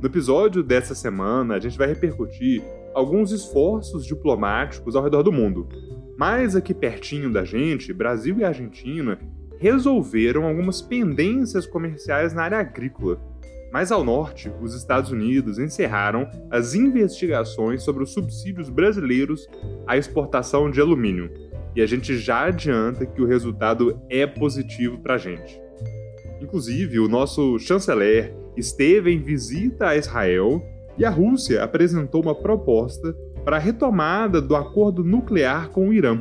No episódio dessa semana, a gente vai repercutir alguns esforços diplomáticos ao redor do mundo. Mas aqui pertinho da gente, Brasil e Argentina resolveram algumas pendências comerciais na área agrícola. Mais ao norte, os Estados Unidos encerraram as investigações sobre os subsídios brasileiros à exportação de alumínio. E a gente já adianta que o resultado é positivo para a gente. Inclusive, o nosso chanceler esteve em visita a Israel e a Rússia apresentou uma proposta para a retomada do acordo nuclear com o Irã.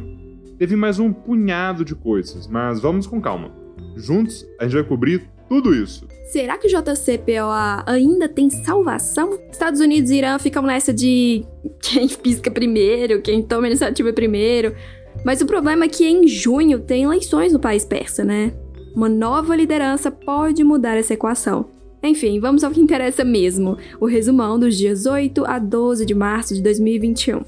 Teve mais um punhado de coisas, mas vamos com calma. Juntos, a gente vai cobrir tudo isso. Será que o JCPOA ainda tem salvação? Estados Unidos e Irã ficam nessa de quem pisca primeiro, quem toma a iniciativa primeiro. Mas o problema é que em junho tem eleições no país persa, né? Uma nova liderança pode mudar essa equação. Enfim, vamos ao que interessa mesmo: o resumão dos dias 8 a 12 de março de 2021.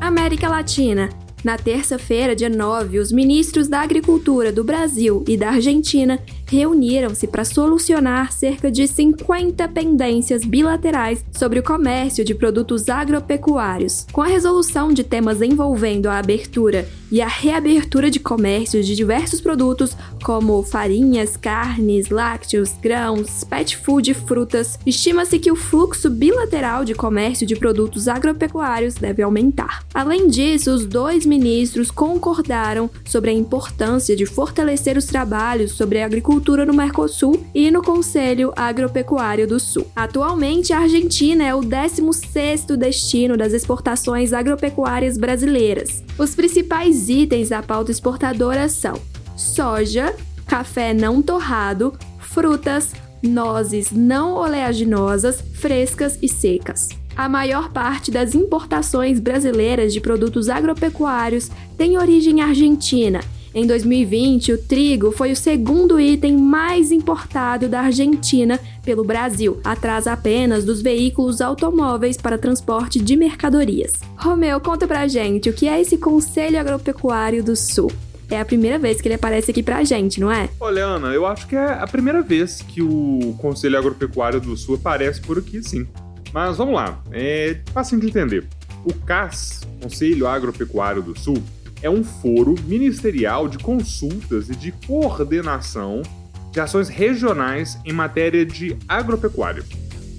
América Latina. Na terça-feira, dia 9, os ministros da Agricultura do Brasil e da Argentina reuniram-se para solucionar cerca de 50 pendências bilaterais sobre o comércio de produtos agropecuários. Com a resolução de temas envolvendo a abertura e a reabertura de comércios de diversos produtos, como farinhas, carnes, lácteos, grãos, pet food e frutas, estima-se que o fluxo bilateral de comércio de produtos agropecuários deve aumentar. Além disso, os dois ministros concordaram sobre a importância de fortalecer os trabalhos sobre a agricultura no Mercosul e no Conselho Agropecuário do Sul. Atualmente, a Argentina é o 16º destino das exportações agropecuárias brasileiras. Os principais itens da pauta exportadora são soja, café não torrado, frutas, nozes não oleaginosas, frescas e secas. A maior parte das importações brasileiras de produtos agropecuários tem origem argentina em 2020, o trigo foi o segundo item mais importado da Argentina pelo Brasil, atrás apenas dos veículos automóveis para transporte de mercadorias. Romeu, conta pra gente o que é esse Conselho Agropecuário do Sul. É a primeira vez que ele aparece aqui pra gente, não é? Olha, Ana, eu acho que é a primeira vez que o Conselho Agropecuário do Sul aparece por aqui, sim. Mas vamos lá, é fácil de entender. O CAS, Conselho Agropecuário do Sul, é um foro ministerial de consultas e de coordenação de ações regionais em matéria de agropecuária.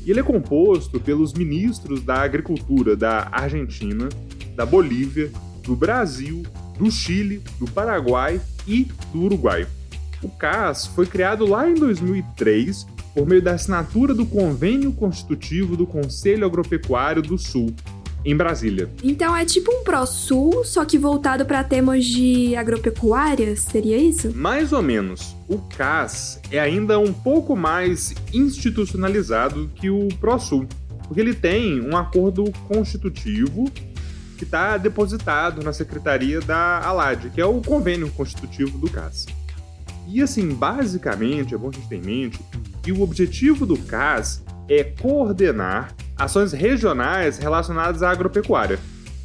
E ele é composto pelos ministros da Agricultura da Argentina, da Bolívia, do Brasil, do Chile, do Paraguai e do Uruguai. O CAS foi criado lá em 2003 por meio da assinatura do Convênio Constitutivo do Conselho Agropecuário do Sul, em Brasília. Então é tipo um ProSul, só que voltado para temas de agropecuária, seria isso? Mais ou menos. O CAS é ainda um pouco mais institucionalizado que o ProSul, porque ele tem um acordo constitutivo que está depositado na secretaria da ALAD, que é o convênio constitutivo do CAS. E assim, basicamente, é bom a gente ter em mente que o objetivo do CAS é coordenar ações regionais relacionadas à agropecuária.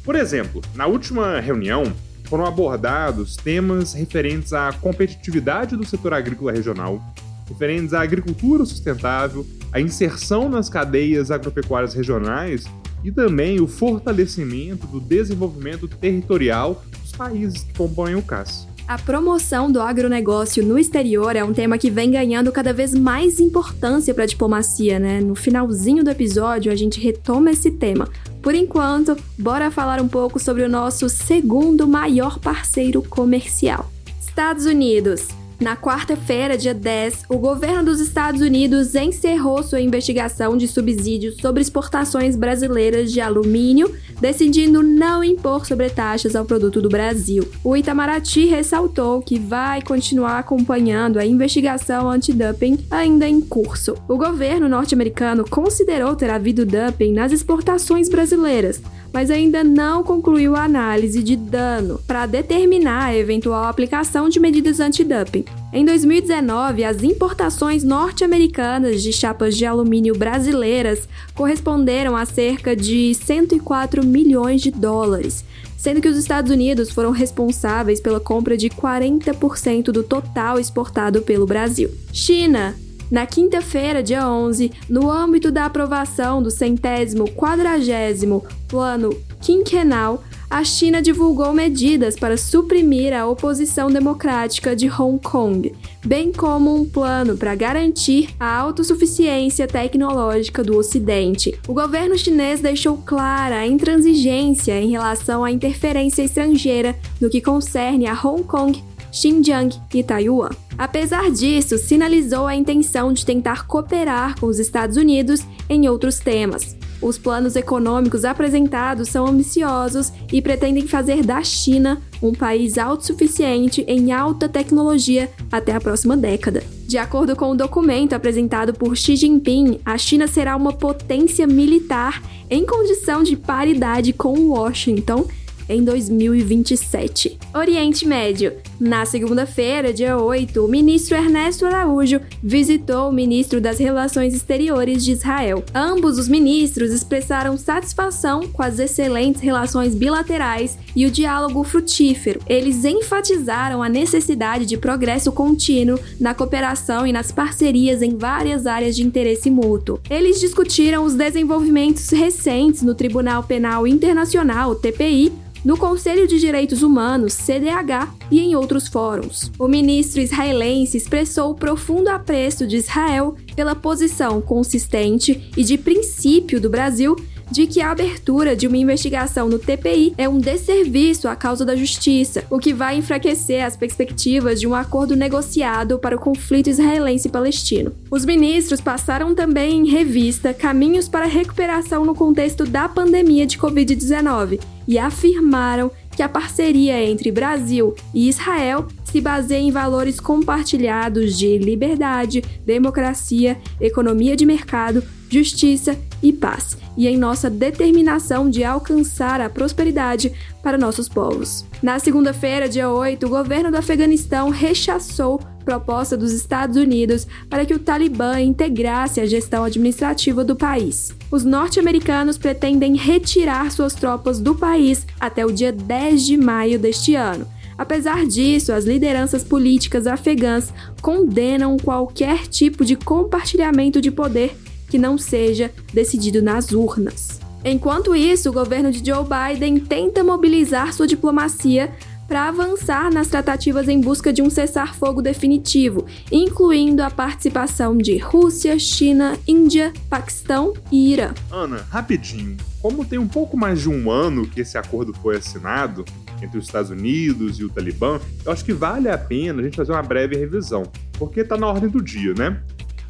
Por exemplo, na última reunião foram abordados temas referentes à competitividade do setor agrícola regional, referentes à agricultura sustentável, à inserção nas cadeias agropecuárias regionais e também o fortalecimento do desenvolvimento territorial dos países que compõem o CAS. A promoção do agronegócio no exterior é um tema que vem ganhando cada vez mais importância para a diplomacia, né? No finalzinho do episódio, a gente retoma esse tema. Por enquanto, bora falar um pouco sobre o nosso segundo maior parceiro comercial. Estados Unidos. Na quarta-feira, dia 10, o governo dos Estados Unidos encerrou sua investigação de subsídios sobre exportações brasileiras de alumínio, decidindo não impor sobretaxas ao produto do Brasil. O Itamaraty ressaltou que vai continuar acompanhando a investigação anti-dumping ainda em curso. O governo norte-americano considerou ter havido dumping nas exportações brasileiras, mas ainda não concluiu a análise de dano para determinar a eventual aplicação de medidas anti-dumping. Em 2019, as importações norte-americanas de chapas de alumínio brasileiras corresponderam a cerca de 104 milhões de dólares, sendo que os Estados Unidos foram responsáveis pela compra de 40% do total exportado pelo Brasil. China na quinta-feira, dia 11, no âmbito da aprovação do centésimo quadragésimo plano quinquenal, a China divulgou medidas para suprimir a oposição democrática de Hong Kong, bem como um plano para garantir a autossuficiência tecnológica do Ocidente. O governo chinês deixou clara a intransigência em relação à interferência estrangeira no que concerne a Hong Kong Xinjiang e Taiwan. Apesar disso, sinalizou a intenção de tentar cooperar com os Estados Unidos em outros temas. Os planos econômicos apresentados são ambiciosos e pretendem fazer da China um país autossuficiente em alta tecnologia até a próxima década. De acordo com o documento apresentado por Xi Jinping, a China será uma potência militar em condição de paridade com Washington em 2027. Oriente Médio. Na segunda-feira, dia 8, o ministro Ernesto Araújo visitou o ministro das Relações Exteriores de Israel. Ambos os ministros expressaram satisfação com as excelentes relações bilaterais e o diálogo frutífero. Eles enfatizaram a necessidade de progresso contínuo na cooperação e nas parcerias em várias áreas de interesse mútuo. Eles discutiram os desenvolvimentos recentes no Tribunal Penal Internacional, TPI, no Conselho de Direitos Humanos, CDH, e em outros fóruns. O ministro israelense expressou profundo apreço de Israel pela posição consistente e de princípio do Brasil de que a abertura de uma investigação no TPI é um desserviço à causa da justiça, o que vai enfraquecer as perspectivas de um acordo negociado para o conflito israelense-palestino. Os ministros passaram também em revista caminhos para recuperação no contexto da pandemia de Covid-19 e afirmaram que a parceria entre Brasil e Israel se baseia em valores compartilhados de liberdade, democracia, economia de mercado, justiça e paz, e em nossa determinação de alcançar a prosperidade para nossos povos. Na segunda-feira, dia 8, o governo do Afeganistão rechaçou proposta dos Estados Unidos para que o Talibã integrasse a gestão administrativa do país. Os norte-americanos pretendem retirar suas tropas do país até o dia 10 de maio deste ano. Apesar disso, as lideranças políticas afegãs condenam qualquer tipo de compartilhamento de poder que não seja decidido nas urnas. Enquanto isso, o governo de Joe Biden tenta mobilizar sua diplomacia para avançar nas tratativas em busca de um cessar-fogo definitivo, incluindo a participação de Rússia, China, Índia, Paquistão e Irã. Ana, rapidinho. Como tem um pouco mais de um ano que esse acordo foi assinado entre os Estados Unidos e o Talibã, eu acho que vale a pena a gente fazer uma breve revisão, porque está na ordem do dia, né?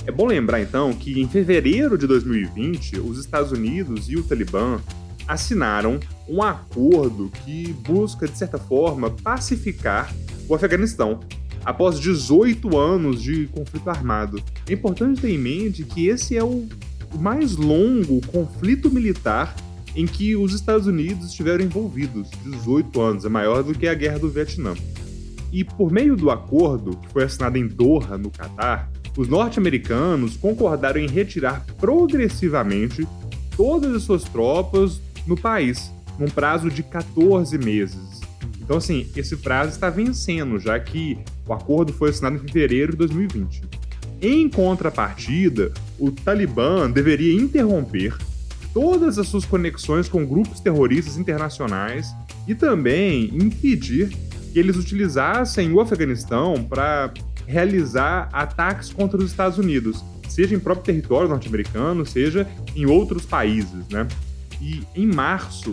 É bom lembrar então que em fevereiro de 2020, os Estados Unidos e o Talibã assinaram um acordo que busca, de certa forma, pacificar o Afeganistão após 18 anos de conflito armado. É importante ter em mente que esse é o mais longo conflito militar em que os Estados Unidos estiveram envolvidos 18 anos, é maior do que a Guerra do Vietnã. E por meio do acordo, que foi assinado em Doha, no Catar, os norte-americanos concordaram em retirar progressivamente todas as suas tropas no país, num prazo de 14 meses. Então, assim, esse prazo está vencendo, já que o acordo foi assinado em fevereiro de 2020. Em contrapartida, o Talibã deveria interromper todas as suas conexões com grupos terroristas internacionais e também impedir que eles utilizassem o Afeganistão para realizar ataques contra os Estados Unidos, seja em próprio território norte-americano, seja em outros países, né? E em março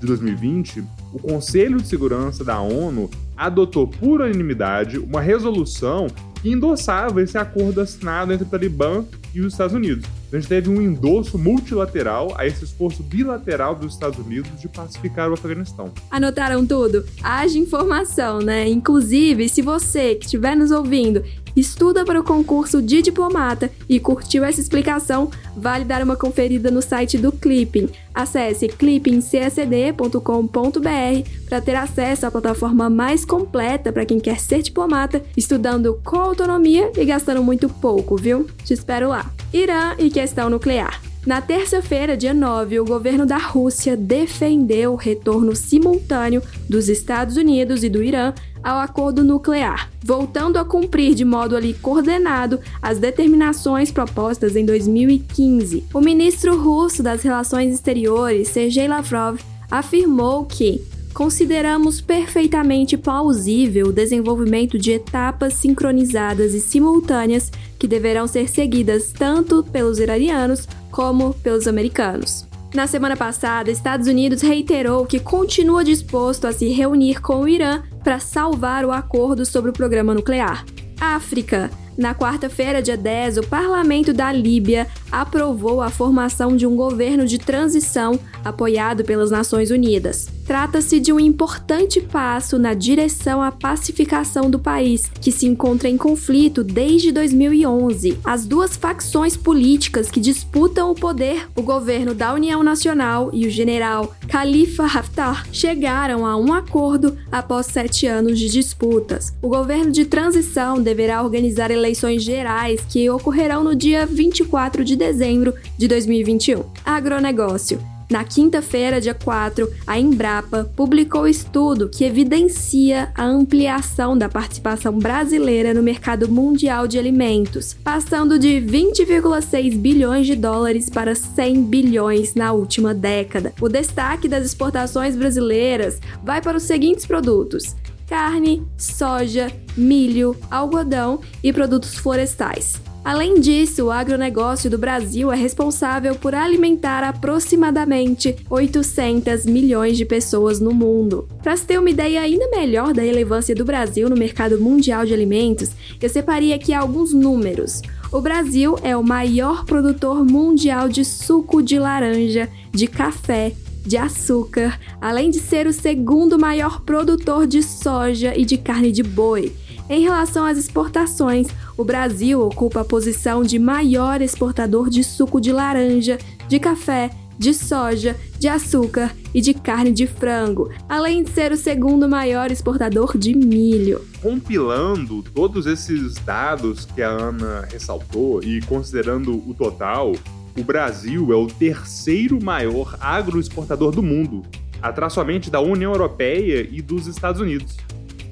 de 2020, o Conselho de Segurança da ONU adotou por unanimidade uma resolução que endossava esse acordo assinado entre o Talibã e os Estados Unidos. A gente teve um endosso multilateral a esse esforço bilateral dos Estados Unidos de pacificar o Afeganistão. Anotaram tudo? Haja informação, né? Inclusive, se você que estiver nos ouvindo estuda para o concurso de diplomata e curtiu essa explicação, vale dar uma conferida no site do Clipping. Acesse clippingcsd.com.br para ter acesso à plataforma mais completa para quem quer ser diplomata, estudando com autonomia e gastando muito pouco, viu? Te espero lá. Irã e questão nuclear. Na terça-feira, dia 9, o governo da Rússia defendeu o retorno simultâneo dos Estados Unidos e do Irã ao acordo nuclear, voltando a cumprir de modo ali coordenado as determinações propostas em 2015. O ministro russo das Relações Exteriores, Sergei Lavrov, afirmou que consideramos perfeitamente plausível o desenvolvimento de etapas sincronizadas e simultâneas que deverão ser seguidas tanto pelos iranianos como pelos americanos. Na semana passada, Estados Unidos reiterou que continua disposto a se reunir com o Irã para salvar o acordo sobre o programa nuclear. África. Na quarta-feira, dia 10, o parlamento da Líbia aprovou a formação de um governo de transição apoiado pelas Nações Unidas. Trata-se de um importante passo na direção à pacificação do país, que se encontra em conflito desde 2011. As duas facções políticas que disputam o poder, o governo da União Nacional e o general Khalifa Haftar, chegaram a um acordo após sete anos de disputas. O governo de transição deverá organizar eleições gerais que ocorrerão no dia 24 de dezembro de 2021. Agronegócio. Na quinta-feira, dia 4, a Embrapa publicou estudo que evidencia a ampliação da participação brasileira no mercado mundial de alimentos, passando de 20,6 bilhões de dólares para 100 bilhões na última década. O destaque das exportações brasileiras vai para os seguintes produtos: carne, soja, milho, algodão e produtos florestais. Além disso, o agronegócio do Brasil é responsável por alimentar aproximadamente 800 milhões de pessoas no mundo. Para se ter uma ideia ainda melhor da relevância do Brasil no mercado mundial de alimentos, eu separei aqui alguns números. O Brasil é o maior produtor mundial de suco de laranja, de café, de açúcar, além de ser o segundo maior produtor de soja e de carne de boi. Em relação às exportações, o Brasil ocupa a posição de maior exportador de suco de laranja, de café, de soja, de açúcar e de carne de frango, além de ser o segundo maior exportador de milho. Compilando todos esses dados que a Ana ressaltou e considerando o total, o Brasil é o terceiro maior agroexportador do mundo, atrás somente da União Europeia e dos Estados Unidos.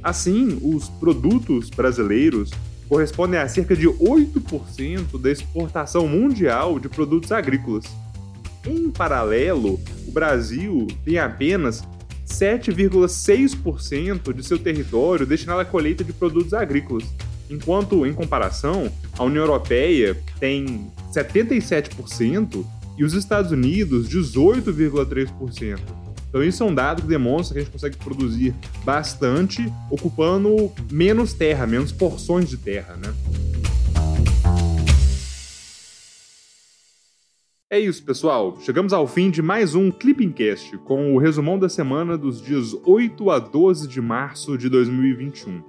Assim, os produtos brasileiros correspondem a cerca de 8% da exportação mundial de produtos agrícolas. Em paralelo, o Brasil tem apenas 7,6% de seu território destinado à colheita de produtos agrícolas, enquanto, em comparação, a União Europeia tem 77% e os Estados Unidos 18,3%. Então isso é um dado que demonstra que a gente consegue produzir bastante ocupando menos terra, menos porções de terra, né? É isso, pessoal. Chegamos ao fim de mais um Clippingcast com o resumão da semana dos dias 8 a 12 de março de 2021.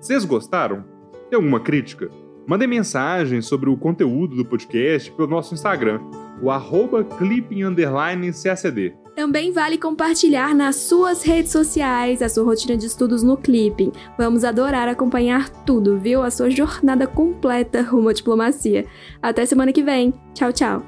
Vocês gostaram? Tem alguma crítica? Mandem mensagem sobre o conteúdo do podcast pelo nosso Instagram, o arroba clipping_cacd. Também vale compartilhar nas suas redes sociais a sua rotina de estudos no Clipping. Vamos adorar acompanhar tudo, viu? A sua jornada completa rumo à diplomacia. Até semana que vem. Tchau, tchau.